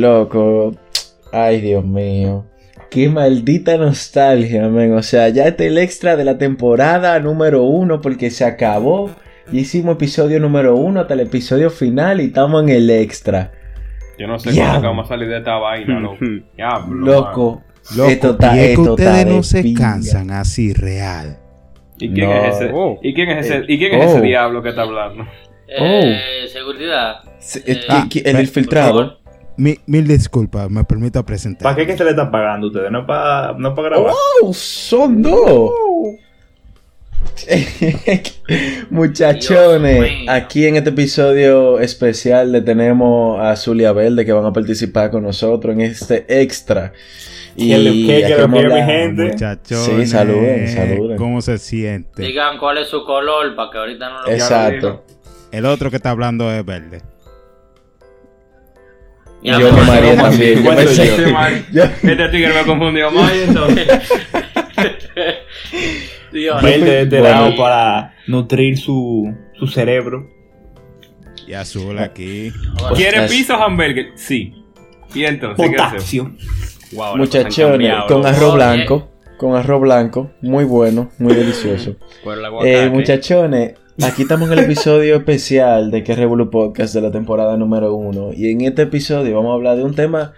Loco, ay Dios mío. Qué maldita nostalgia, men. O sea, ya este es el extra de la temporada número uno porque se acabó. Y hicimos episodio número uno hasta el episodio final y estamos en el extra. Yo no sé Diablo. cuándo vamos a salir de esta vaina, loco. Diablo, Loco, Loco, esto está, y es que esto ustedes está de no se pinga. cansan así real. ¿Y quién No. es ese? Oh. ¿Y quién es ese? ¿Y quién es ese Oh. diablo que está hablando? Eh, seguridad. Eh, ¿qui- qui- el Ah, infiltrado. Mi- mil disculpas, me permito presentar. ¿Para qué que se le están pagando ustedes? No para no pa grabar. ¡Oh! Son dos. Muchachones, aquí en este episodio especial le tenemos a Zulia Verde que van a participar con nosotros en este extra. ¿Qué le- qué- qué aquí le vamos a pide mi gente? Muchachones, Sí, saluden, saluden. ¿Cómo se siente? Digan cuál es su color para que ahorita no lo Exacto. El otro que está hablando es verde. Y Ya yo me imagino. también. Yo. Este Este tigre me confundió más y entonces. Dios. Verde de este Bueno. lado para nutrir su, su cerebro. Y azul aquí. ¿Quiere o hamburger? Sí. Y entonces, ¿qué hacemos? Wow, Muchachones, con arroz blanco. Con arroz blanco. Muy bueno, muy delicioso. Eh, muchachones, aquí estamos en el episodio especial de Que Revolu Podcast de la temporada número uno. Y en este episodio vamos a hablar de un tema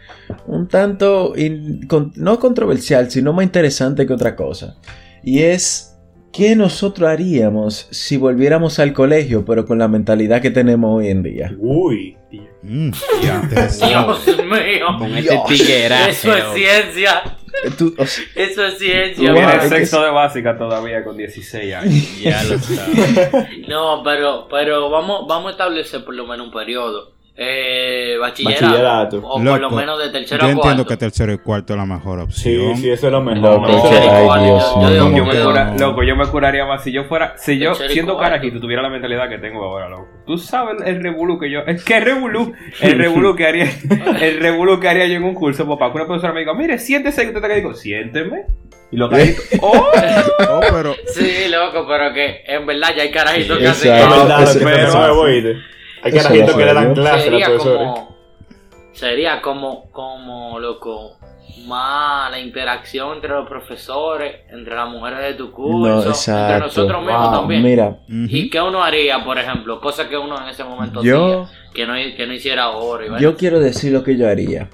un tanto, in- con- no controversial, sino más interesante que otra cosa. Y es, ¿qué nosotros haríamos si volviéramos al colegio, pero con la mentalidad que tenemos hoy en día? Uy. Mm, interesante. Dios mío. Con este Dios. tiguerazo. Eso es ciencia. Tú, o sea, Eso es Tú ciencia. Tienes es sexo de básica todavía con 16 años. Ya lo sabes. No, pero, pero vamos, vamos a establecer por lo menos un periodo. Eh, bachillerato. Bachillerato. O por lo menos de tercero Yo a entiendo cuarto. que tercero y cuarto es la mejor Sí, opción. sí, eso es lo mejor. Loco, Eso es lo ay. Dios Yo. Yo me cura- loco, yo me curaría más si yo fuera, si yo siendo carajito tuviera la mentalidad que tengo ahora, loco. Tú sabes el revolú que yo, es que revolú, el revolú que haría, el revolú que haría yo en un curso, papá, que una profesora me diga, mire, siéntese, y usted te digo, siénteme. Y lo carajitos, oh, Oh, pero Sí, loco, pero que en verdad ya hay carajitos que hacen pero-. Hay carajitos que le dan clase a la sería profesora. como sería como como loco más la interacción entre los profesores entre las mujeres de tu curso no, entre nosotros mismos Wow, también Mira, y qué uno haría por ejemplo cosas que uno en ese momento yo... hacía que no que no hiciera ahora. Yo quiero decir lo que yo haría.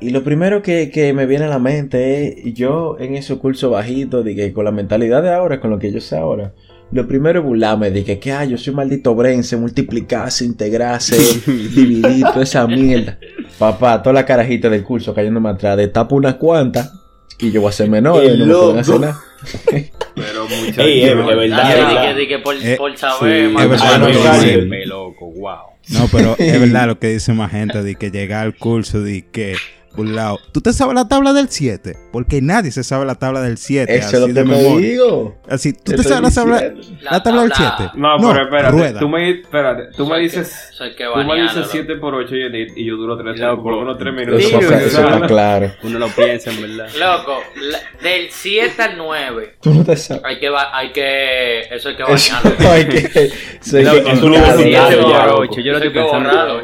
Y lo primero que, que me viene a la mente es, yo en ese curso bajito, de que con la mentalidad de ahora, con lo que yo sé ahora, lo primero es burlarme de que, que ah, yo soy un maldito brense, multiplicarse, integrarse, dividir, toda esa mierda. Papá, toda la carajita del curso cayéndome atrás, de tapo unas cuantas y yo voy a ser menor ¡Qué y no me pueden hacer nada. pero muchachos. Ey, es verdad, verdad. que, que por, Eh, por saber sí, más es verdad, Ah, no, Me loco, wow. No, pero es verdad lo que dice más gente de que llega al curso de que burlado. ¿Tú te sabes la tabla del 7? Porque nadie se sabe la tabla del 7 Eso es lo que memoria. digo. Así, ¿tú Te sabes la tabla, diciendo. la tabla del 7? No, pero espérate, rueda. tú me, espérate, tú Eso me dices, que- eso hay que tú me banearlo, dices loco. 7 por 8 y, y yo duro 3, Loco. por lo menos 3 minutos. Eso, eso claro. Uno lo piensa, en verdad. loco la- del 7 al 9 Tú no te sabes. hay que hay que eso hay que Eso banearlo hay que... eso hay que- es siete universitario, por ya, ocho, Yo lo estoy pensando.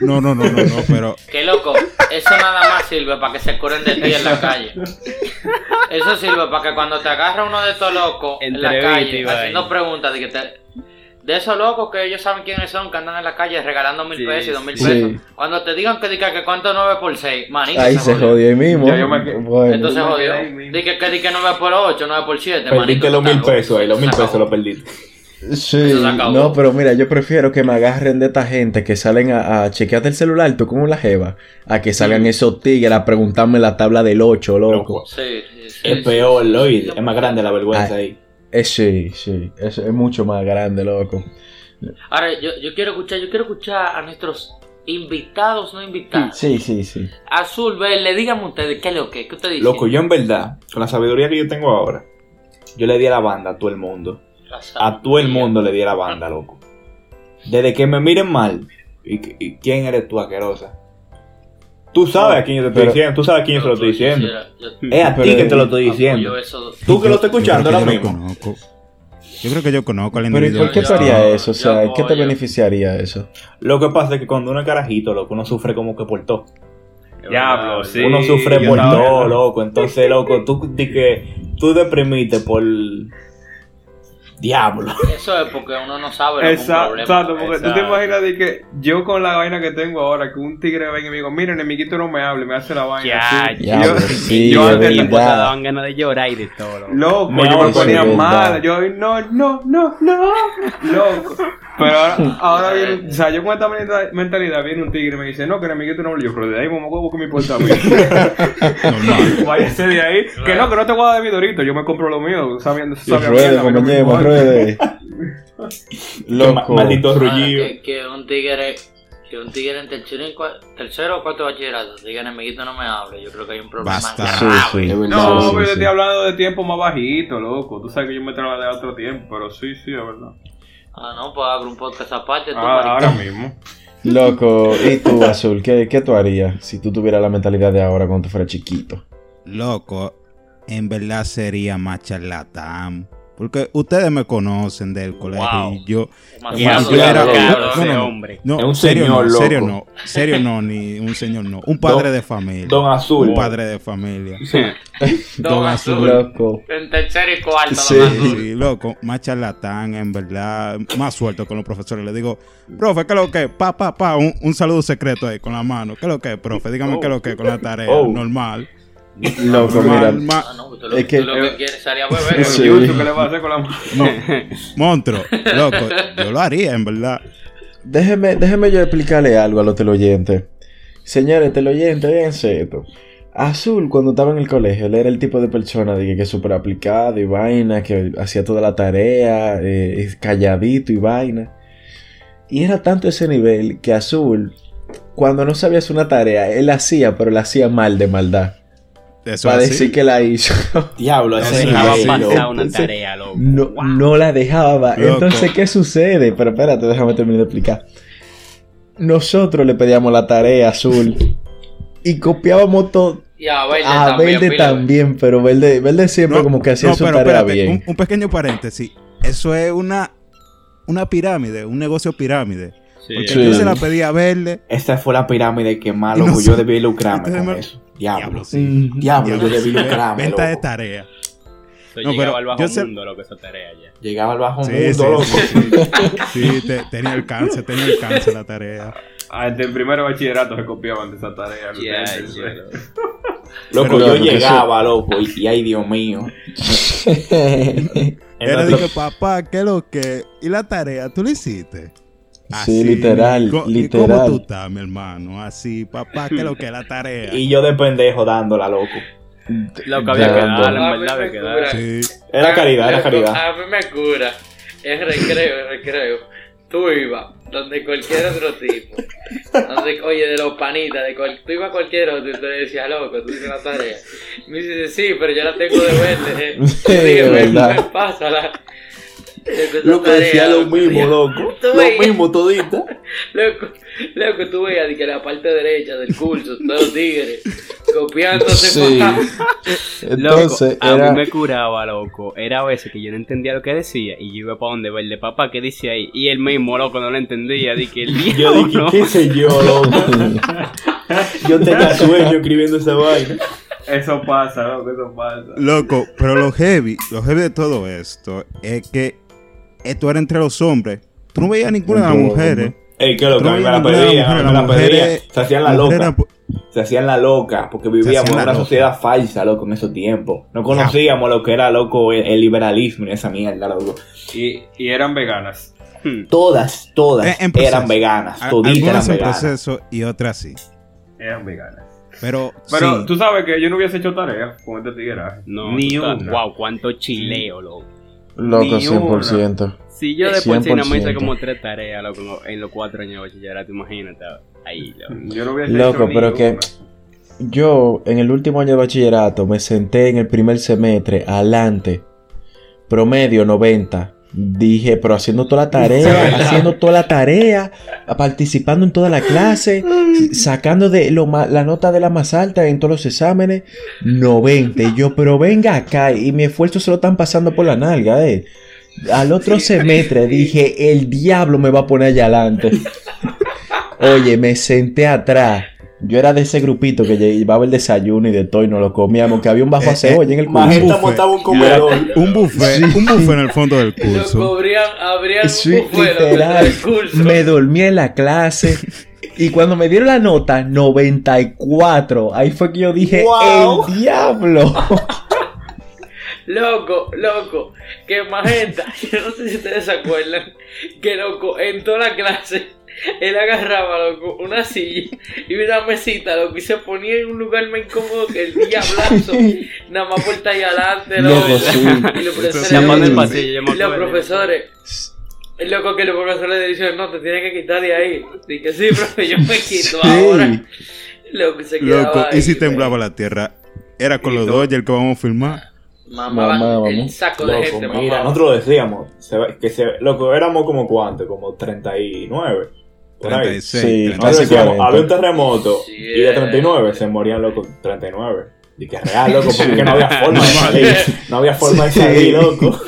No, no, no, no, no, pero Que loco, eso nada más sirve para que se curen de ti en la calle. Eso sirve para que cuando te agarra uno de estos locos en la calle haciendo preguntas de que te de esos locos que ellos saben quiénes son, que andan en la calle regalando mil Sí, pesos y dos mil sí. pesos. Cuando te digan que diga que cuánto 9 por 6, manito. Ahí se jodió ahí mismo. Ya yo me Bueno. Entonces Yo jodió. quedé ahí mismo. Di que, que, que 9 por 8, 9 por 7. Perdiste los mil pesos ahí, los mil pesos los perdiste. Sí, no, pero mira, yo prefiero que me agarren de esta gente que salen a, a chequearte el celular, tú como la jeva, a que salgan esos tigres a preguntarme la tabla del 8, loco. Sí, sí, sí, Es sí. peor, oíste. Es más grande la vergüenza Ay. ahí. Eh, sí, sí, es, es mucho más grande, loco. Ahora, yo, yo quiero escuchar, yo quiero escuchar a nuestros invitados, no invitados. Sí, sí, sí. Azul, verde, díganme ustedes, ¿qué es lo que? ¿Qué ustedes dicen? Loco, yo en verdad, con la sabiduría que yo tengo ahora, yo le di a la banda a todo el mundo. A todo el mundo le di a la banda, loco. Desde que me miren mal. ¿Y, y quién eres tú, asquerosa? Tú sabes a quién yo te estoy Pero- diciendo. Tú sabes a quién yo te lo estoy diciendo. yo- Es a ti Pero- que te lo estoy diciendo. eso. Tú que lo estás escuchando ahora mismo. conozco. Yo creo que yo conozco al Pero ¿y individuo. por qué harías eso? O sea, ¿qué te beneficiaría eso? Lo que pasa es que cuando uno es carajito, loco, uno sufre como que por todo. Diablo, sí. Uno sufre por todo, loco. Entonces, loco, tú di que tú deprimiste por diablo. Eso es porque uno no sabe Exacto, problema. exacto, porque tú te Exacto. imaginas de que yo con la vaina que tengo ahora, que un tigre venga y me diga, mira, enemiguito no me hable, me hace la vaina. Ya, así". ya, yo, sí, yo es antes te daban ganas de llorar y de todo. loco. Loco, Me yo me ponía mal. Yo, no, no, no, no. Loco. Pero ahora, ahora viene, o sea, yo con esta menta- mentalidad viene un tigre y me dice, no, que no hable. Yo, pero de ahí, mamá, huevo, que me importa a mí. Váyase de ahí. Que no, que no te voy a dar mi dorito. Yo me compro lo mío. Sabiendo, sabia ruede, no me compañero, importa. ruede. Loco. Ma- Maldito Ah, rullido. que, que un tigre, que un tigre en tercero, y cua- tercero o cuarto bachillerato diga enemiguito no me hable. Yo creo que hay un problema Basta. Sí. Es verdad. No, Sí, pero yo sí, estoy hablando de tiempo más bajito, loco. Tú sabes que yo me trabajo de otro tiempo, pero sí, sí, es verdad. Ah, no, pues hago un podcast aparte. tú, Ah, ahora mismo. Loco, ¿y tú, Azul? ¿Qué, ¿Qué tú harías si tú tuvieras la mentalidad de ahora cuando tú fueras chiquito? Loco, en verdad sería más charlatán. Porque ustedes me conocen del colegio Wow. y yo. Era- loco. Cabrón, no, no, no. hombre. No, Es un serio señor, no, loco. serio no, serio no, ni un señor no, un padre Don- de familia, Don Azul. un padre de familia, Don Don Azul. Azul. Loco. En tercero y cuarto, Sí. Don Azul. Sí, loco, más charlatán, en verdad, más suelto con los profesores. Le digo, profe, ¿qué es lo que? es? Pa, pa, pa, un, un saludo secreto ahí con la mano. ¿Qué es lo que, es, profe? Dígame qué es lo que es con la tarea. Oh. Normal. Loco, mira. Ah, no, tú lo, Es que- tú lo que quieres es salir a beber. Sí. que le va a hacer con la mano. Monstruo, loco, yo lo haría, en verdad. Déjeme, déjeme yo explicarle algo a los teleoyentes. Señores, teleoyentes, fíjense esto. Azul, cuando estaba en el colegio, él era el tipo de persona de que, que súper aplicado y vaina, que hacía toda la tarea, eh, calladito y vaina. Y era tanto ese nivel que Azul, cuando no sabía hacer una tarea, él la hacía, pero la hacía mal de maldad. Eso para decir que la hizo. Diablo, No Dejaba pasar loco. una tarea, loco. No, Wow. no la dejaba. Loco. Entonces, ¿qué sucede? Pero espérate, déjame terminar de explicar. Nosotros le pedíamos la tarea a azul y copiábamos todo. Y a Verde A también. Verde pero Verde, Verde siempre No, como que hacía no, su pero tarea espérate, bien. Un, un pequeño paréntesis. Eso es una, una pirámide, un negocio pirámide. Sí, Porque Sí. yo se la pedí a verle. Esta fue la pirámide que más, sé- debí lucrarme con eso. Diablo. sí. Mm. Diablo, yo debí lucrarme, Venta de tarea. No, llegaba pero al bajo yo sé- mundo, lo que esa tarea ya. Llegaba al bajo Sí, mundo, sí, loco. sí, sí, te- tenía alcance, tenía alcance la tarea. Ah, desde el primero bachillerato se copiaban de esa tarea. Sí. Loco, Pero, yo loco, llegaba, loco, y, y ay, Dios mío. Era de que, papá, ¿qué es lo que? ¿Y la tarea? ¿Tú la hiciste? Sí, literal, Co- ¿Y literal. cómo tú estás, mi hermano? Así, papá, ¿qué es lo que es la tarea? Y yo de pendejo dándola, loco. Lo que había que darle, en Ah, verdad, había que darle. Sí. Era caridad, era caridad. A mí me cura. Es recreo, es recreo. Tú ibas donde cualquier otro tipo. Donde, oye, de los panitas, de cual, tú ibas a cualquier otro y tú le decías, loco, tú hiciste la tarea. Me dice, sí, pero yo la tengo de verde. Eh. Sí, "Ven, verdad. Loco, decía lo mismo, loco. Lo mismo todita. Loco, loco, tú veías que la parte derecha del curso, todos los tigres, copiándose Sí. Entonces, loco, a mí me curaba, loco. Era a veces que yo no entendía lo que decía y yo iba para donde verle, papá, ¿qué dice ahí? Y él mismo, loco, no lo entendía. Dije, el Yo dije. ¿qué sé yo, loco? Yo tenía sueño escribiendo esa vaina. Eso pasa, loco, eso pasa. Loco, pero lo heavy, lo heavy de todo esto es que esto era entre los hombres. Tú no veías ninguna de las mujeres. Ey, ¿qué es lo Tú que no a mí me veías la ninguna de pedían? las a mí mujeres. me la pedían. Se hacían la loca. Se hacían la loca, porque vivíamos en una loca. sociedad falsa, loco, en esos tiempos. No conocíamos lo que era, loco, el, el liberalismo y esa mierda, loco. Y, y eran veganas. Hmm. Todas, todas en eran veganas, toditas eran en veganas. proceso y otras sí. Eran veganas. Pero, Pero sí, tú sabes que yo no hubiese hecho tarea con este. No, Ni una. Wow, cuánto chileo, loco. Loco, Ni 100%. Si yo después sí no me hice 100%. como tres tareas, loco, en los cuatro años de bachillerato, imagínate. Ahí, loco. Yo no hubiese Loco, hecho ni pero que- una. Yo, en el último año de bachillerato, me senté en el primer semestre, adelante, promedio 90. Dije, pero haciendo toda la tarea, haciendo toda la tarea, participando en toda la clase, sacando de lo la nota de la más alta en todos los exámenes, 90. Y yo, pero venga acá, y mi esfuerzo se lo están pasando por la nalga, eh. Al otro semestre dije, el diablo me va a poner allá adelante. Oye, me senté atrás. Yo era de ese grupito que llevaba el desayuno y de todo y nos lo comíamos, que había un bajo Eh, a cebolla en el curso. Magenta buffet. montaba un comedor. Un buffet, un buffet en el fondo del curso. abrían, abrían Sí, un buffet literal. del curso. Me dormí en la clase. Y cuando me dieron la nota 94, ahí fue que yo dije, Wow. ¡el diablo! Loco, loco, que Magenta, yo no sé si ustedes se acuerdan, que loco, en toda la clase, él agarraba, loco, una silla y una mesita, loco, y se ponía en un lugar más incómodo que el diablazo, nada más por ahí adelante, loco. Loco, sí. Y los Eso profesores, el y los acuerdo. profesores, el loco que los profesores le dicen, no, te tienes que quitar de ahí. Dije, sí, profe, yo me quito Sí. ahora. Loco, se quedaba Loco, ahí, y si temblaba la tierra, era con los Dodgers que vamos a filmar. Mamaban Mamá, el vamos. saco de Loco, gente, mira, mamaban. nosotros lo decíamos. que se, loco, éramos como cuánto, como 39. Por ahí. 36. Sí, 36. Nosotros Casi decíamos, 40. había un terremoto Sí, y de eh. 39 se morían locos 39. Y que real, loco, porque no había forma de salir. No había forma de salir, loco.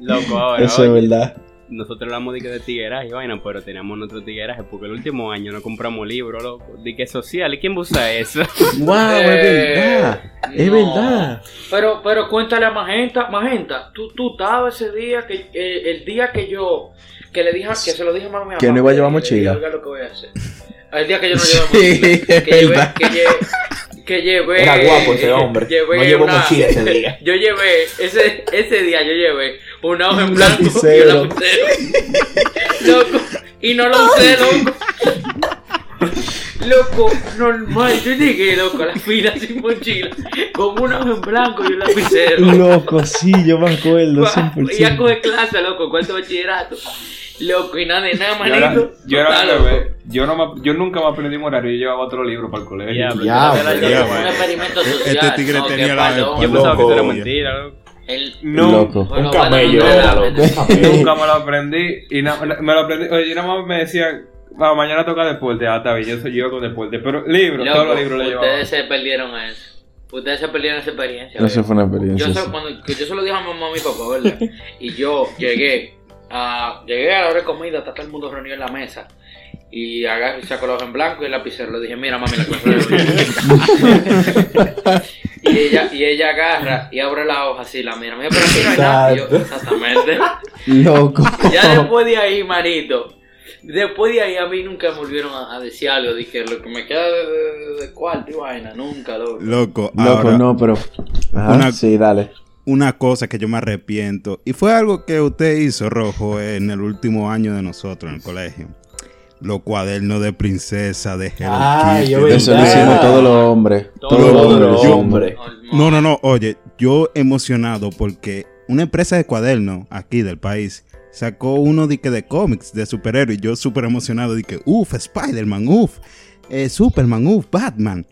Loco, ahora, Eso es oye, verdad. Nosotros hablamos de que de tigueraje y vaina, pero teníamos nuestro tigueraje porque el último año no compramos libros, loco. De que social, ¿y quién usa eso? ¡Wow! Eh, es verdad. Es no. verdad. Pero, pero cuéntale a Magenta, Magenta, tú, tú estabas ese día que eh, el día que yo que le dije que se lo dije a mami Que no iba a llevar mochila. Oiga lo que voy a hacer. El día que yo no llevé Sí, mochila, es que llevé, verdad. que llevé, que llevé Era guapo ese hombre. llevé No llevó una- mochila ese día. Yo llevé ese ese día yo llevé una hoja en blanco y lapicero. un lapicero. loco, y no lo usé, loco. Loco, normal, yo llegué, loco, a la fila sin mochila, con una hoja en blanco y un lapicero. Loco, sí, yo me acuerdo. Pa- Y ya 100%. coge clase, loco, cuarto bachillerato. Loco, y nada de nada, Yo era, manito. yo era loco. revés. Yo, no me- yo nunca me aprendí un horario. Yo llevaba otro libro para el colegio. Ya, yo pues, ya, Un pues. experimento Este tigre no, tenía la-. Yo pensaba que eso era mentira, loco. El- No, Loco. Bueno, Un bueno, camello era. Nunca me lo aprendí. Y na- me lo aprendí. Oye, nada más me decía, "Ah, mañana toca deporte. Ah, está bien, yo, soy- yo con deporte. Pero libros, Loco, todos los libros le llevaba. Ustedes se perdieron a eso. Ustedes se perdieron esa experiencia. Eso fue una experiencia. Yo, sí. se, cuando, que yo se lo dije a mi mamá y mi papá, ¿verdad? Y yo llegué a, llegué a la hora de comida, está todo el mundo reunido en la mesa. Y agarro y saco los en blanco y el lapicero. Le dije, mira mami, la clase de Y ella, y ella agarra y abre la hoja así, la mira. Me dice, pero aquí no hay nada. Y yo, exactamente. Loco. Ya después de ahí, manito. Después de ahí a mí nunca me volvieron a, a decir algo. Dije, lo que me queda de, de- de cuarto y vaina, nunca, loco. Loco, Loco, ahora, no, pero. Ajá, Una- Sí, dale. Una cosa que yo me arrepiento, y fue algo que usted hizo, Rojo, en el último año de nosotros en el colegio. Los cuadernos de princesa de Hello Kitty, Eso lo todos los hombres. Todos Todos los los hombres. No, no, no, oye, yo emocionado porque una empresa de cuadernos aquí del país sacó uno de, que de cómics de superhéroes y yo súper emocionado dije, uff, Spider-Man, uff, eh, Superman, uff, Batman.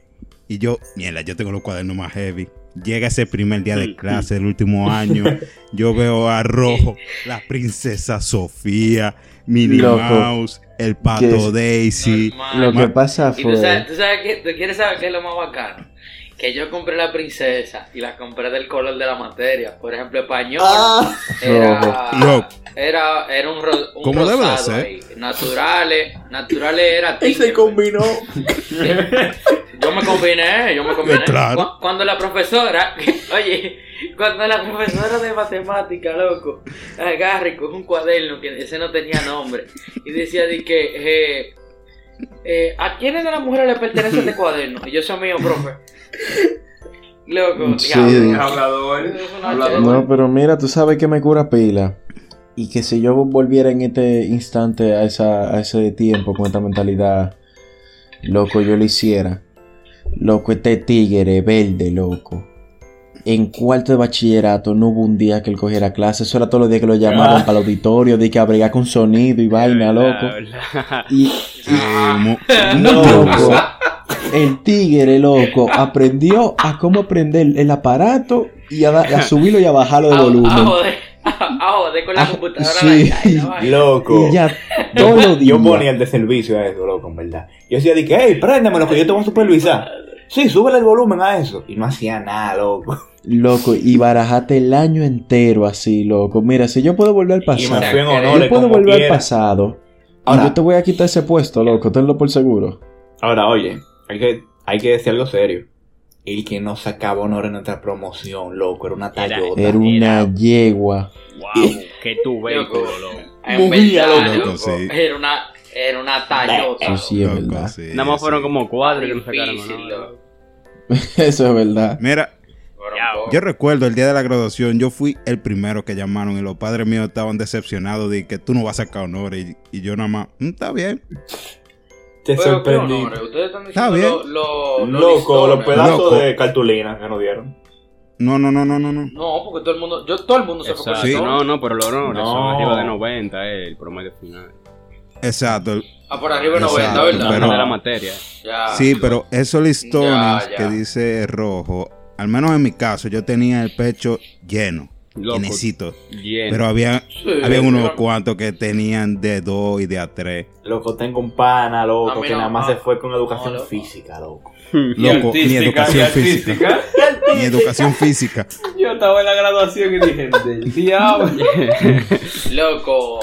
Y yo, mierda, yo tengo los cuadernos más heavy. Llega ese primer día de clase del último año, yo veo a Rojo, la princesa Sofía, Minnie Loco. Mouse, el ¿Qué pato? Daisy. Normal. Lo que pasa Y tú sabes, fue. tú sabes que, tú quieres saber qué es lo más bacano. Que yo compré la princesa y la compré del color de la materia. Por ejemplo, español Ah, era, era, era un, ro, un rosado ahí. Naturales, naturales era él se combinó. Yo me combiné, yo me combiné. Claro. Cu- Cuando la profesora, oye, cuando la profesora de matemática, loco, agarra y coge un cuaderno que ese no tenía nombre y decía de que, eh, eh, ¿a quiénes de las mujeres le pertenece este cuaderno? Y yo soy mío, profe. Loco, Sí. diablo. Hablador. Hablador. No, pero mira, tú sabes que me cura pila. Y que si yo volviera en este instante a, esa, a ese tiempo con esta mentalidad, loco, yo lo hiciera. Loco, este tigre verde, loco. En cuarto de bachillerato no hubo un día que él cogiera clase. Eso era todos los días que lo llamaban Ah. para el auditorio, de que abriga con sonido y vaina, loco. Y, Eh, mo- loco, el tigre, loco, aprendió a cómo prender el aparato y a, subirlo y a bajarlo de A, a volumen. joder, a, a joder con la Ah, computadora sí. la. Loco. Y ya todos los días. Yo ponía el de servicio a eso, loco, en verdad. Yo decía, de que, hey, préndemelo que yo te voy a supervisar. Sí, súbele el volumen a eso. Y no hacía nada, loco. Loco, y barajaste el año entero así, loco. Mira, si yo puedo volver al Y me pasado, fui en Yo honores yo puedo volver al pasado. Ahora- y yo te voy a quitar ese puesto, loco, tenlo por seguro. Ahora, oye, hay que, hay que decir algo serio. El que no sacaba honor en nuestra promoción, loco, era una Era- tallota. Era una yegua. Wow, que tu vehículo, Loco. loco. En Movía, verdad, loco, loco, sí. Era una, era una tallota. Eso sí es Loco, verdad. sí, Nada más fueron como cuatro que no sacaron honor. Eso es verdad. Mira, yo recuerdo el día de la graduación, yo fui el primero que llamaron y los padres míos estaban decepcionados de que tú no vas a sacar honores. Y, y yo nada más, "Mm, está bien. Te Pero, ¿qué sorprendí. honores? Ustedes están Está diciendo bien. lo- lo- Loco, los pedazos Loco. de cartulina que nos dieron. No, no, no, no, no, no. No, porque todo el mundo, yo, todo el mundo se fue por. Sí. No, no, pero los honores No. son arriba de 90, eh, el promedio final. Exacto. Ah, por arriba Exacto, 90, ¿verdad? pero- de la materia. Ya. Sí, pero esos listones Ya, ya. que dice rojo, al menos en mi caso, yo tenía el pecho lleno, Loco, llenecito. lleno. Pero había, Sí, había unos pero- cuantos que tenían de 2 y de a 3. Loco, tengo un pana, loco, mí que no, nada más no. se fue con educación No, loco. física, loco. Y Loco, ni educación y artística. Ni educación física. Yo estaba en la graduación y dije, del diablo. Loco,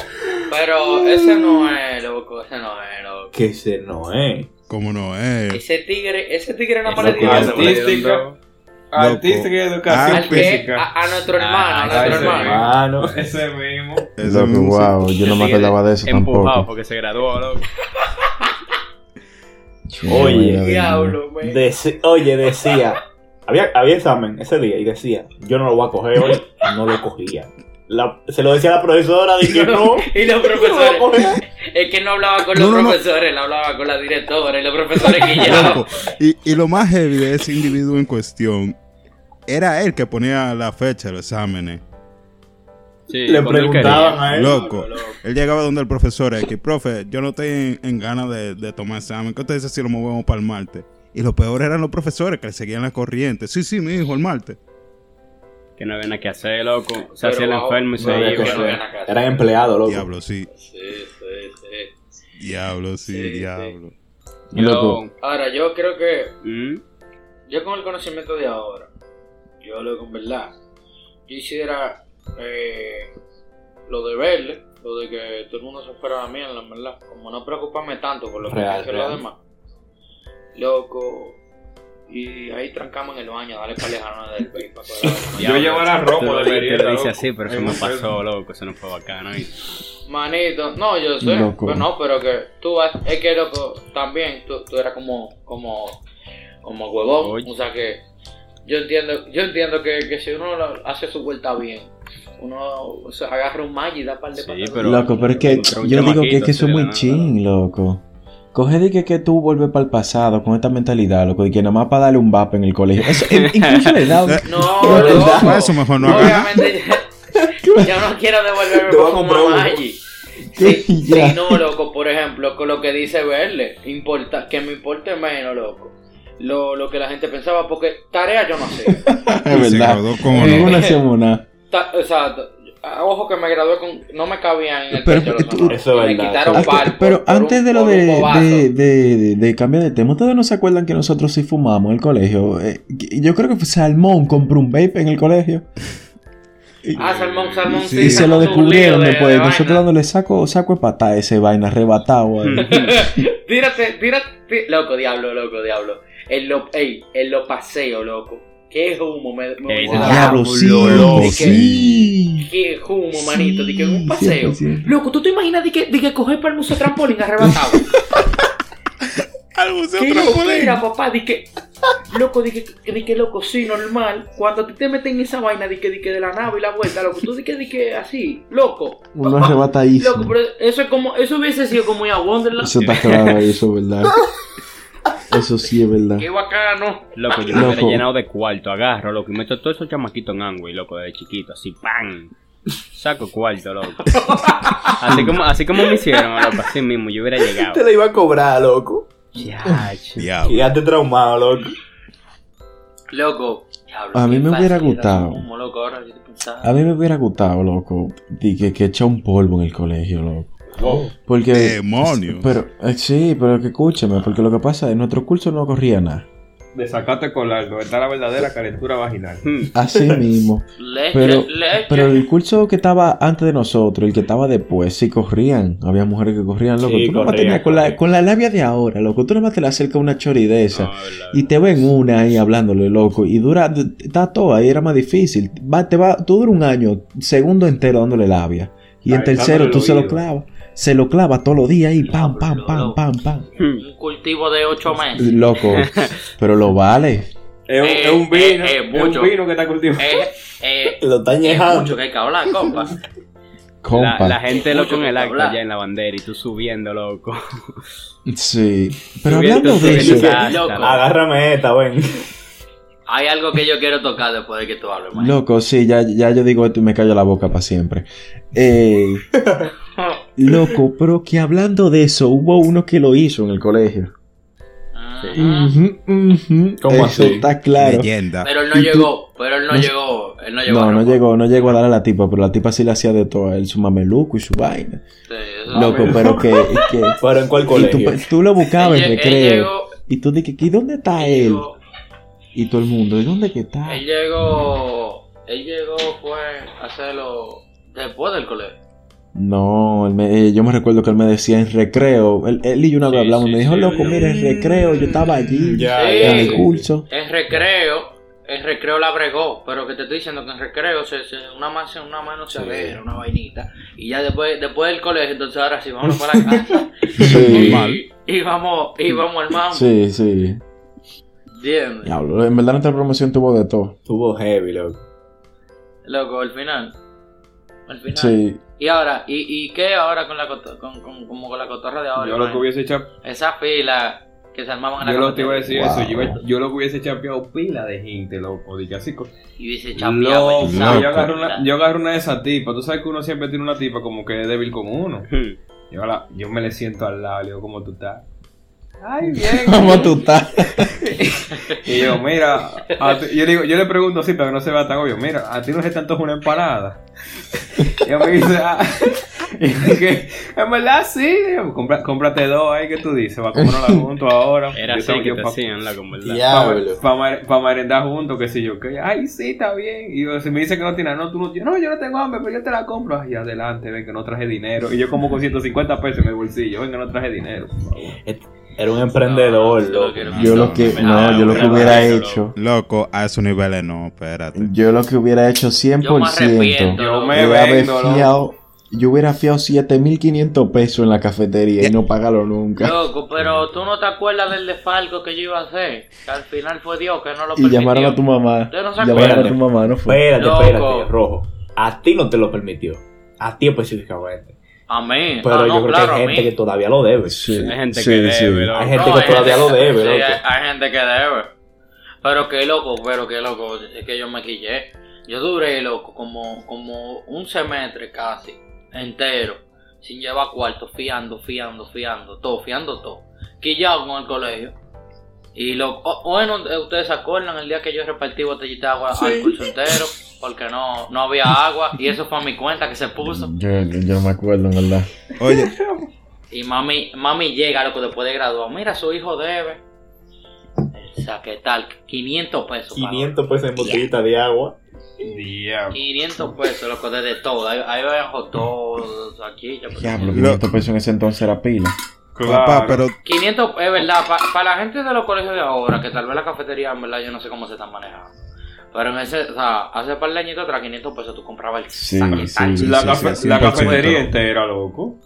pero ese no es, loco, ese no es, loco. Que ese no es. ¿Cómo no es? Ese tigre, ese tigre dio eso. artística. Artística y educación Ah, física. a, a nuestro hermano, Ah, a nuestro ese hermano. Hermano. Ese mismo. Ese mismo, wow, yo no me acordaba de eso Empujado tampoco. porque se graduó, loco. Oye, Diablo. Deci- oye, decía. Había, había examen ese día y decía, yo no lo voy a coger hoy. No lo cogía. La- se lo decía a la profesora, dije no. Y los profesores, es que no hablaba con los no, no. profesores, él hablaba con la directora y los profesores que ya. Y, y lo más heavy de ese individuo en cuestión era él que ponía la fecha de los exámenes. Sí, Le preguntaban a él. Loco. Él llegaba donde el profesor es que, profe, yo no estoy en, en ganas de, de tomar examen. ¿Qué usted dice si lo movemos para el martes? Y lo peor eran los profesores que le seguían la corriente. Sí, sí, mi hijo, el martes. Que no había nada que hacer, loco. Se Pero hacía el enfermo y No se había iba. que no. Eran empleados, loco. Diablo, sí. Sí, sí, sí. Diablo, sí, Sí, diablo. Loco. Ahora, yo creo que, ¿Mm? yo con el conocimiento de ahora, yo lo que en verdad, yo hiciera eh, lo de verle, lo de que todo el mundo se fuera a la mierda, en verdad. Como no preocuparme tanto por lo que dicen los demás. Loco. Y ahí trancamos en el baño, dale para alejarnos del país. para Yo llevar a Tú Romo lo de merienda, te lo dice loco. así, pero eso me pasó, loco. Eso no fue bacano. Manito, no, yo sé, Loco. pero no, pero que tú vas- es que loco, también tú, tú eras como, como, como huevón, Oye. o sea que yo entiendo, yo entiendo que, que si uno hace su vuelta bien, uno o sea, agarra un malla y da par de Sí, pero- Loco, pero es que yo digo que, es que eso es muy la nada. chin, loco. Coge de que, que tú vuelves para el pasado con esta mentalidad, loco, de que nada más para darle un vape en el colegio. Eso, in- incluso le da un- No, loco, Eso mejor no obviamente yo no quiero devolverme Te uno. Maggi. Sí, sí, no, loco, por ejemplo, con lo que dice Verle, importa, que me importe menos, loco. Lo, lo que la gente pensaba, porque tarea yo no sé. Es verdad. nada. Ta- Exacto. Ah, Ojo que me gradué con. No me cabían en el Pero- tú-. Eso es Y me verdad. quitaron par pero por- antes un- de lo por un de, de, de, de- de cambiar de tema, ¿ustedes no se acuerdan que nosotros sí fumamos en el colegio? Eh, yo creo que Salmón compró un vape en el colegio. Ah, Salmón, Salmón, Sí. y se lo descubrieron de- después. de nosotros vaina. dándole saco, saco de patada a ese vaina arrebatado. Tírate, tírate. tí- Loco, diablo, loco, diablo. En lo, ey, en lo paseo, loco. Qué humo me. me Diablo, sí, loco, sí. Qué humo, manito. De que en un Sí, paseo. 100%. Loco, ¿tú te imaginas de que, de que coger para el museo trampolín arrebatado? Al museo ¿Qué trampolín. locura, papá? Di que, loco, di que, di que, loco, sí, normal. Cuando tú te metes en esa vaina, di que, di que de la nave y la vuelta, loco, tú di que, di que así, loco. Uno arrebatadísimo. Loco, pero eso es como, eso hubiese sido como ir a Wonderland. Eso está claro, eso es verdad. Eso sí es verdad. Qué bacano. Loco, yo me hubiera llenado de cuarto, agarro, loco, y meto todos esos chamaquitos en Angway, loco, desde chiquito, así, ¡pam! Saco cuarto, loco. Así como, así como me hicieron, loco, así mismo, yo hubiera llegado. Te la iba a cobrar, loco. Chacho. Diablo. Quedaste traumado, loco. Loco. Diablo, A mí me hubiera gustado. Como, loco, ahora. A mí me hubiera gustado, loco, de que, que echa un polvo en el colegio, loco. Wow. Porque. Demonios. Pero, eh, sí, pero que escúchame, porque lo que pasa, en nuestro curso no corría nada. de sacate colar, donde está la verdadera calentura vaginal. Así mismo. Pero, pero el curso que estaba antes de nosotros, el que estaba después, sí corrían. Había mujeres que corrían, loco. Sí, tú nomás corrían, tenías con la, con la labia de ahora, loco. Tú nomás te le acercas una chori de esa. No, verdad. Y te ven una ahí hablándole, loco. Y dura, está todo ahí, era más difícil. Va, te va, tú dura un año, segundo entero dándole labia. Y en tercero tú se lo clavas. Se lo clava todos los días ahí, pam, pam, pam, pam, pam. Hmm. Un cultivo de ocho meses. Loco, pero lo vale. Es un, Eh, es un vino, eh, eh, es mucho. un vino que está cultivando. Eh, eh, Lo está es añejando. mucho que hay que hablar, compa. La, Compa. la gente loco Mucho en el acto ya en la bandera y tú subiendo, loco. Sí. Pero Subiendo, hablando de eso. Agárrame esta, ven. Hay algo que yo quiero tocar después de que tú hables, man. loco, sí, ya, ya yo digo esto y me callo la boca para siempre. Eh, loco, pero que hablando de eso, hubo uno que lo hizo en el colegio. Ujú, ujú. ¿Cómo Eso así? está claro. Leyenda. Pero él no llegó, pero él no No- llegó, él no llegó. No, a no llegó, no llegó a darle a la tipa, pero la tipa sí le hacía de todo a él, su mameluco y su vaina. Sí, Loco, pero que, que Pero en cuál y tú, colegio. tú lo buscabas en recreo. llegó- Y tú dices, ¿y dónde está él él? llegó- Y todo el mundo, ¿y dónde que está? Él llegó, él llegó fue a hacerlo después del colegio. No, él me- eh, yo me recuerdo que él me decía en recreo. Él, él y yo una vez Sí, hablamos. sí, me dijo, sí, loco, sí. mira, en recreo. Yo estaba allí. Ya, Sí. En ya. el curso. En recreo, en recreo la bregó, pero que te estoy diciendo que en recreo se, se- una más una mano se abre, una vainita. Y ya después, después del colegio, entonces ahora sí vamos para la casa. Sí. Normal. y, y vamos, y vamos al mambo. Sí, sí. Diablo, en verdad nuestra promoción tuvo de todo. Tuvo heavy, loco. Loco, al final. Al final. Sí. Y ahora, ¿y, y qué ahora con la coto- con, con- como con la cotorra de ahora? Yo lo que hubiese hecho, Esa fila que se armaban en la yo lo te iba a decir Wow. eso, yo, iba- yo lo que hubiese chapeado pila de gente, loco, dije así. co- Y Loco, el yo agarro, una, yo agarro una de esas tipas, tú sabes que uno siempre tiene una tipa como que es débil con uno. Hmm. Yo, la- yo me le siento al lado, le digo, ¿cómo tú estás? Ay, bien. ¿Cómo tú estás? Y yo, mira, a ti- yo, le digo, yo le pregunto así para que no se vea tan obvio, mira, a ti no se te antoja una empanada. Y ella me dice, ah, y dije, en verdad sí, Digo, "Compra- cómprate dos ahí que tú dices, va a comernos juntos ahora. Era Yo así tengo- que yo te pa- hacían, loco, en verdad. Diablo. Para merendar juntos, qué sé yo, que ay, sí, está bien. Y yo, si me dice que no tiene, no, tú no, yo, no, yo no tengo hambre, pero yo te la compro. Ay, adelante, ven que no traje dinero. Y yo como con 150 pesos en el bolsillo, ven que no traje dinero, por favor. Era un emprendedor, No, yo lo loco. quiero Yo lo que, no, yo lo que hubiera hecho. Loco, a esos niveles no, espérate. Yo lo que hubiera hecho 100%. Yo me arrepiento. Yo me vendo, fiado, yo hubiera fiado 7500 pesos en la cafetería y no pagarlo nunca. Loco, pero tú no te acuerdas del desfalco que yo iba a hacer. Que al final fue Dios que no lo Y permitió. llamaron a tu mamá. No Llamaron a tu mamá, no fue. Espérate, espérate, rojo. A ti no te lo permitió. A ti específicamente. A mí. Pero Ah, yo no, creo claro, que hay gente que todavía lo debe. Sí, Hay gente sí, que debe, sí. loco. Hay gente que hay todavía gente- lo debe, sí, loco. hay, hay gente que debe. Pero qué loco, pero qué loco. Es que yo me quillé. Yo duré, loco, como, como un semestre casi entero. Sin llevar cuarto, fiando, fiando, fiando, todo, fiando todo. Quillado con el colegio. Y lo, bueno, eh, ustedes se acuerdan el día que yo repartí botellita de agua al curso entero. Porque no, no había agua. Y eso fue a mi cuenta que se puso. Yo, yo me acuerdo, en verdad. Oye, Y mami, mami llega, loco, después de graduar. Mira, su hijo debe. O sea, ¿qué tal? 500 pesos. pagó. 500 pesos en botellita de agua. Diablo. 500 pesos, loco, desde todo. Ahí, ahí bajo todos aquí. ya, pues. Diablo, Lo- 500 pesos en ese entonces era pila. papá, pero 500, es verdad, para la gente de los colegios de ahora, que tal vez la cafetería, en verdad, yo no sé cómo se están manejando. Pero en ese, o sea, hace par de añitos atrás, 500 pesos tú comprabas el Sí, saquetal. sí. la, sí, cafe- sí, la 100%. cafetería entera, loco.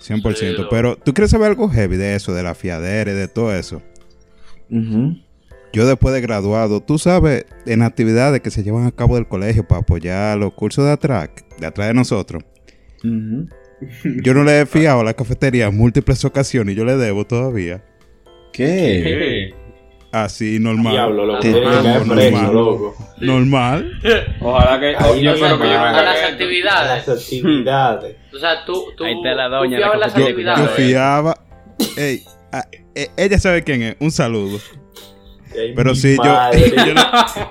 100%. Sí, loco. pero, ¿tú quieres saber algo heavy de eso, de la fiadera y de todo eso? Yo después de graduado, tú sabes, en actividades que se llevan a cabo del colegio para apoyar los cursos de atrás, de atrás de nosotros, yo no le he fiado a la cafetería en múltiples ocasiones y yo le debo todavía. ¿Qué? Así, normal. Diablo, loco. Te- normal. loco. Normal. Ojalá que. Ahí yo espero que yo. A las actividades. Las actividades. O sea, tú, tú, Ahí está la tú doña la las cafetería. Yo actividades. fiaba. Ey, eh, ella sabe quién es. Un saludo. Pero sí, yo, yo, le,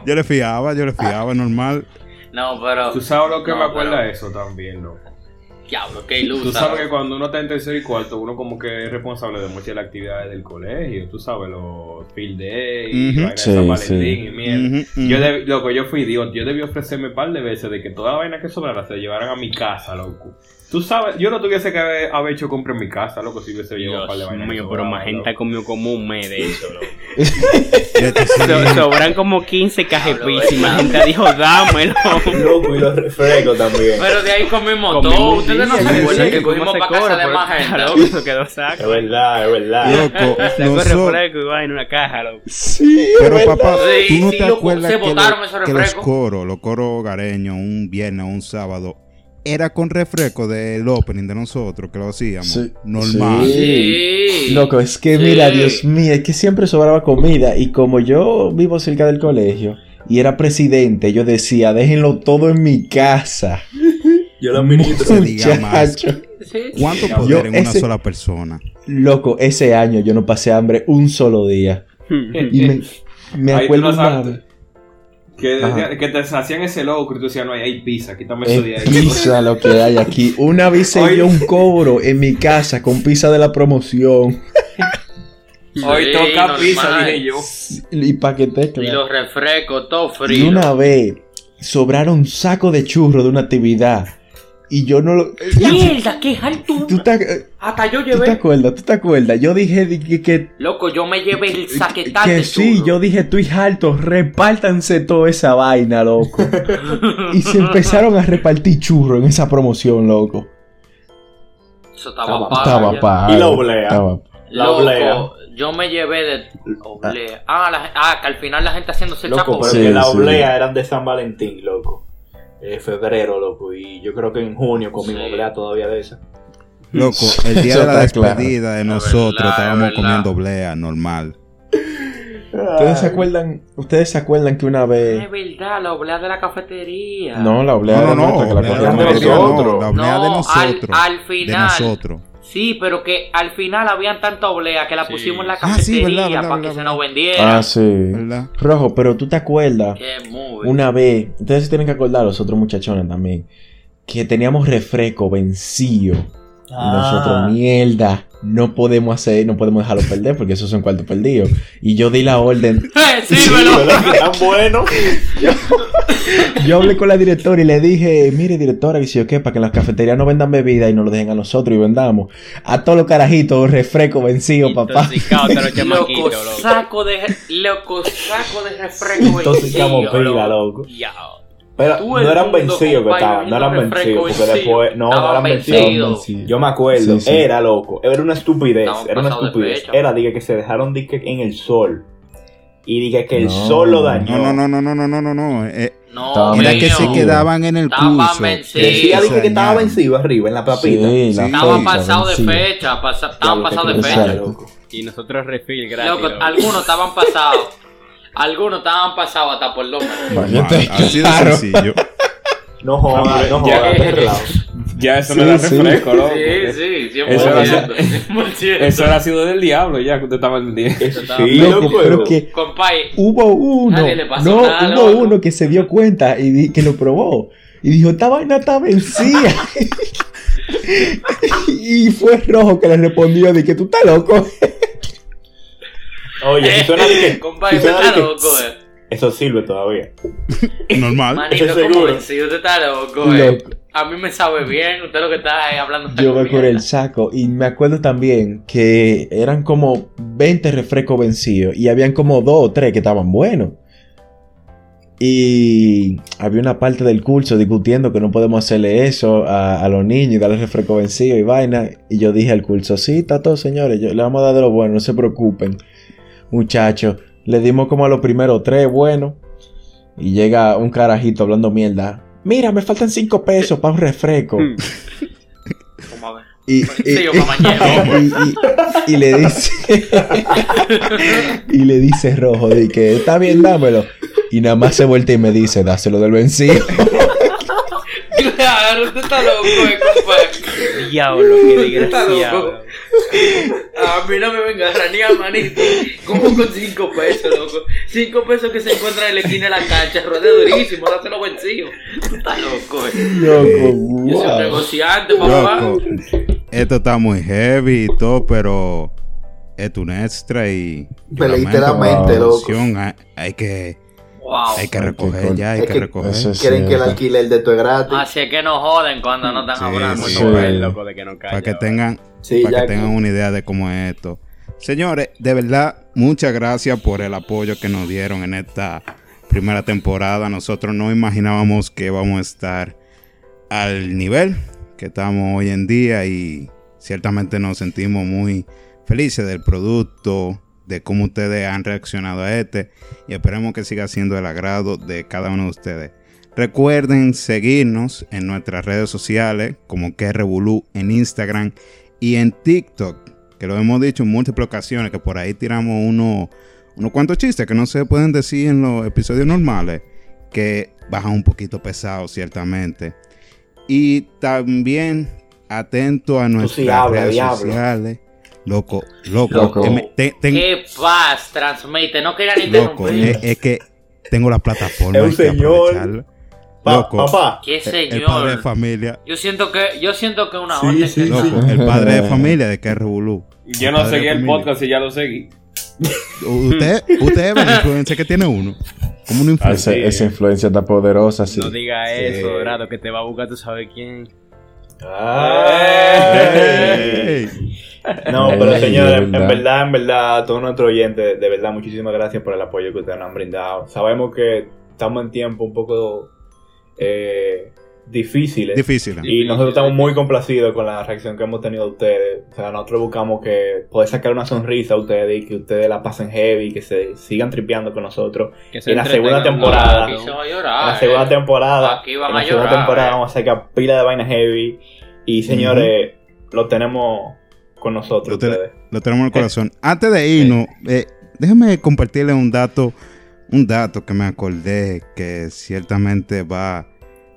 yo le fiaba, yo le fiaba, normal. No, pero. Tú sabes lo que No, me acuerda eso también, loco. Diablo, qué ilusa. Tú sabes que cuando uno está en tercero y cuarto, uno como que es responsable de muchas de las actividades del colegio. Tú sabes, los field day, vainas de Sí, San Valentín sí. y mierda. Ujú, ujú. Yo, deb- loco, yo fui idiota. Yo debí ofrecerme un par de veces de que toda la vaina que sobrara se llevaran a mi casa, loco. Tú sabes, yo no tuviese que haber, haber hecho compra en mi casa, loco, si hubiese llevado un par de Dios vainas. que mío, pero Magenta comió como un mes de eso, loco. So- sobran como 15 cajas de pizza y Magenta dijo, dámelo. Loco, y los refrescos también. Pero de ahí comimos todo. Comimos Ustedes no sí, se sí, acuerdan sí, que ¿cómo cogimos se para casa de por- Magenta. Loco, eso quedó Es saco. verdad, es verdad. Loco, Sacó nosotros- refresco y vaina en una caja, loco. Sí, Pero papá, Sí, tú no sí, te loco, acuerdas se que, botaron lo- esos que los refrescos. coros, los coros hogareños, un viernes o un sábado, era con refresco del opening de nosotros que lo hacíamos. Sí, Normal. sí. Loco, es que Sí. mira, Dios mío, es que siempre sobraba comida. Y como yo vivo cerca del colegio y era presidente, yo decía, déjenlo todo en mi casa. Yo lo administro. diga más. ¿Cuánto Yo poder en una ese- sola persona? Loco, ese año yo no pasé hambre un solo día. Y me, acuerdo una. Que, que te hacían ese loco y tú decías, no, ahí hay pizza, quítame eso de Es ahí. pizza lo que hay aquí. Una vez se dio un cobro en mi casa con pizza de la promoción. Hoy Sí, toca normal. pizza, dije yo. Y paquete, Y claro. los refrescos, todo Y frío. una vez sobraron saco de churro de una actividad. Y yo no lo. Mierda, qué alto. ¿Tú te, Hasta yo tú te llevé. acuerdas? ¿Tú te acuerdas? Yo dije di- que, que, Loco, yo me llevé el saquetal que de sí, yo dije, estoy harto, repártanse toda esa vaina, loco. y se empezaron a repartir churro en esa promoción, loco. Eso estaba Estaba- pago. Y la oblea. estaba- La Loco, oblea. yo me llevé de oblea. Ah, la- ah, que al final la gente haciéndose el Loco, chapo. pero Sí, que la sí. oblea eran de San Valentín, loco. Eh, febrero, loco. Y yo creo que en junio comimos Sí. oblea todavía de esa. Loco, el día de la claro. despedida de nosotros verdad, es estábamos verdad. comiendo blea normal. ¿Ustedes se acuerdan? ¿Ustedes se acuerdan que una vez. Es verdad, la oblea de la cafetería. No, la oblea No, no, que la oblea de de nosotros. nosotros. no, la oblea No, de al- nosotros. al De final. nosotros. Sí, pero que al final habían tanta oblea que la Sí. pusimos en la Ah, sí, cafetería verdad, verdad, para que verdad, se nos vendiera. Ah, sí. ¿Verdad? Rojo, pero tú te acuerdas. Una vez, ustedes se tienen que acordar, los otros muchachones también, que teníamos refresco vencido. Y nosotros, mierda, no podemos hacer, no podemos dejarlo perder porque esos son cuartos perdidos. Y yo di la orden. ¡Eh, sírvelo! ¿Verdad que tan bueno? Yo hablé con la directora y le dije, mire directora, que si yo qué, para que en las cafeterías no vendan bebida y nos lo dejen a nosotros y vendamos. A todos los carajitos, refresco vencido, papá. Loco, saco de, loco, saco de refresco Intoxicamos vencido, pila, loco. loco. Pero no eran vencidos que estaban, no eran vencidos, porque después, no, no eran vencidos. Yo me acuerdo, Sí, sí. era loco, era una estupidez, era una estupidez. Era dije que se dejaron dije, en el sol. Y dije que el No. sol lo dañó. No, no, no, no, no, no, no, no. eh, No, era mío. que se quedaban en el Estaban curso. vencidos. Decía que dije que estaba vencido arriba en la papita. Sí, la fecha, pasados de fecha, pasa- estaban pasados de fecha. Loco. Y nosotros refil loco. algunos estaban pasados. Algunos estaban pasados hasta por. Normal, Vaya, Así de claro. sencillo. No jodas, no Ya- jodas. Ya eso Sí, no era sí. refresco, loco. Sí, sí, 100%. Eso era- 100%. Eso era sido del diablo ya que usted estaba vendiendo. Eso Estaba- sí, Loco, loco, pero que Compay, hubo uno, Nadie le pasó no, nada, hubo loco. uno que se dio cuenta y di- que lo probó. Y dijo, esta vaina está vencida. y fue rojo que le respondió, de que tú estás loco. Oye, si suena que, si suena está loco, eh. Eso sirve todavía. Normal. Manito, Eso como seguro. vencido, usted está loco, eh. A mí me sabe bien, usted lo que está ahí hablando. está Yo me con acuerdo el saco y me acuerdo también que eran como 20 refrescos vencidos y habían como dos o tres que estaban buenos. Y había una parte del curso discutiendo que no podemos hacerle eso a, a los niños y darles refresco vencido y vaina. Y yo dije al curso, sí, está todo señores, yo, le vamos a dar de lo bueno, no se preocupen. Muchachos, le dimos como a los primeros tres buenos. Y llega un carajito hablando mierda. Mira, me faltan cinco pesos para un refresco. Y- y le dice y le dice rojo de que está bien dámelo y nada más se vuelta y me dice dáselo del vencido Claro, tú estás loco, eh, compadre. Diablo, qué desgraciado. loco. A mí no me venga a ni a manito. ¿Cómo con cinco pesos, loco? Cinco pesos que se encuentran en la esquina de la cancha, rodea durísimo, dáselo vencido. Tú estás loco, eh. Loco, Yo soy un wow. negociante, papá. Loco, esto está muy heavy y todo, pero es un extra y... Me yo leíste lamento la mente, la loco. Hay, hay que, Wow. hay que qué recoger ya, hay Es que que- recoger. Quieren que el alquiler de tu es gratis. Así es que no joden cuando no están hablando. sí. Loco, de que no calla. para que tengan Sí, para ya que tengan una idea de cómo es esto. Señores, de verdad, muchas gracias por el apoyo que nos dieron en esta primera temporada. Nosotros no imaginábamos que vamos a estar al nivel que estamos hoy en día y ciertamente nos sentimos muy felices del producto, de cómo ustedes han reaccionado a este y esperemos que siga siendo el agrado de cada uno de ustedes. Recuerden seguirnos en nuestras redes sociales como que Revolú en Instagram y en TikTok, que lo hemos dicho en múltiples ocasiones, que por ahí tiramos uno, unos cuantos chistes que no se pueden decir en los episodios normales, que bajan un poquito pesados ciertamente. Y también atento a nuestras sí redes sociales. Loco, loco, Loco. que me- te- Qué paz transmite. No querían loco, interrumpir. es, es que tengo la plataforma. Es un hay que señor. Pa- Loco, papá, Qué el padre de señor. familia, Yo siento que, yo siento que una Sí, orden sí, que- loco, el padre de familia de que Revolú. Yo El no seguí el podcast y ya lo seguí. Usted, usted es la influencia que tiene uno. Como una Ah, influencia. esa influencia está poderosa, sí. No diga eso, Dorado, que te va a buscar tú sabes quién. Ey. No, pero de señores, en verdad. en verdad, a todos nuestros oyentes, de verdad, muchísimas gracias por el apoyo que ustedes nos han brindado. Sabemos que estamos en tiempos un poco eh, difíciles. Difícil. ¿eh? Y nosotros estamos muy complacidos con la reacción que hemos tenido de ustedes. O sea, nosotros buscamos que poder sacar una sonrisa a ustedes y que ustedes la pasen heavy, que se sigan tripeando con nosotros. Que se Y la segunda temporada. un Aquí se rato. va a En la segunda eh. temporada, Aquí van en la a segunda llorar, temporada eh. vamos a sacar pila de vaina heavy. Y señores, lo tenemos con nosotros Lo, te- lo tenemos en el corazón. Antes de irnos, eh, déjame compartirle un dato, un dato que me acordé que ciertamente va,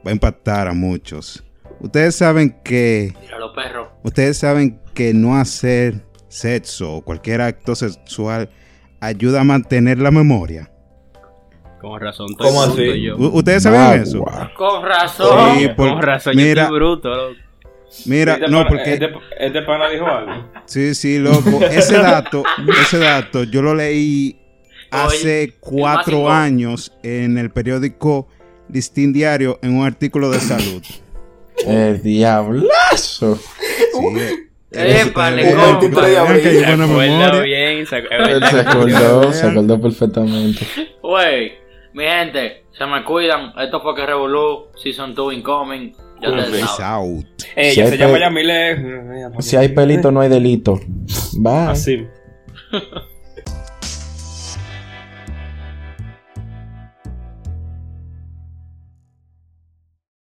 va a impactar a muchos. Ustedes saben que, Míralo, perro. ustedes saben que no hacer sexo o cualquier acto sexual ayuda a mantener la memoria. Con razón, estoy ¿Cómo bruto así? yo. ¿Ustedes saben eso? Con razón. Sí, por- Con razón, yo mira, estoy bruto. Mira, Este no, porque Este, este pana dijo algo. Sí, sí, loco. Ese dato, ese dato, yo lo leí hace cuatro años en el periódico Listín Diario en un artículo de salud. El diablazo. Sí, Épale, eh, compa. hay Se acuerda bien, se acordó, se acordó perfectamente. Wey, mi gente, se me cuidan. Esto fue que Revolú, Season 2 Incoming. Ya te Peace saben. out. Ella Si se hay llama Yamile. Si hay pelito, no hay delito. Bye. Así.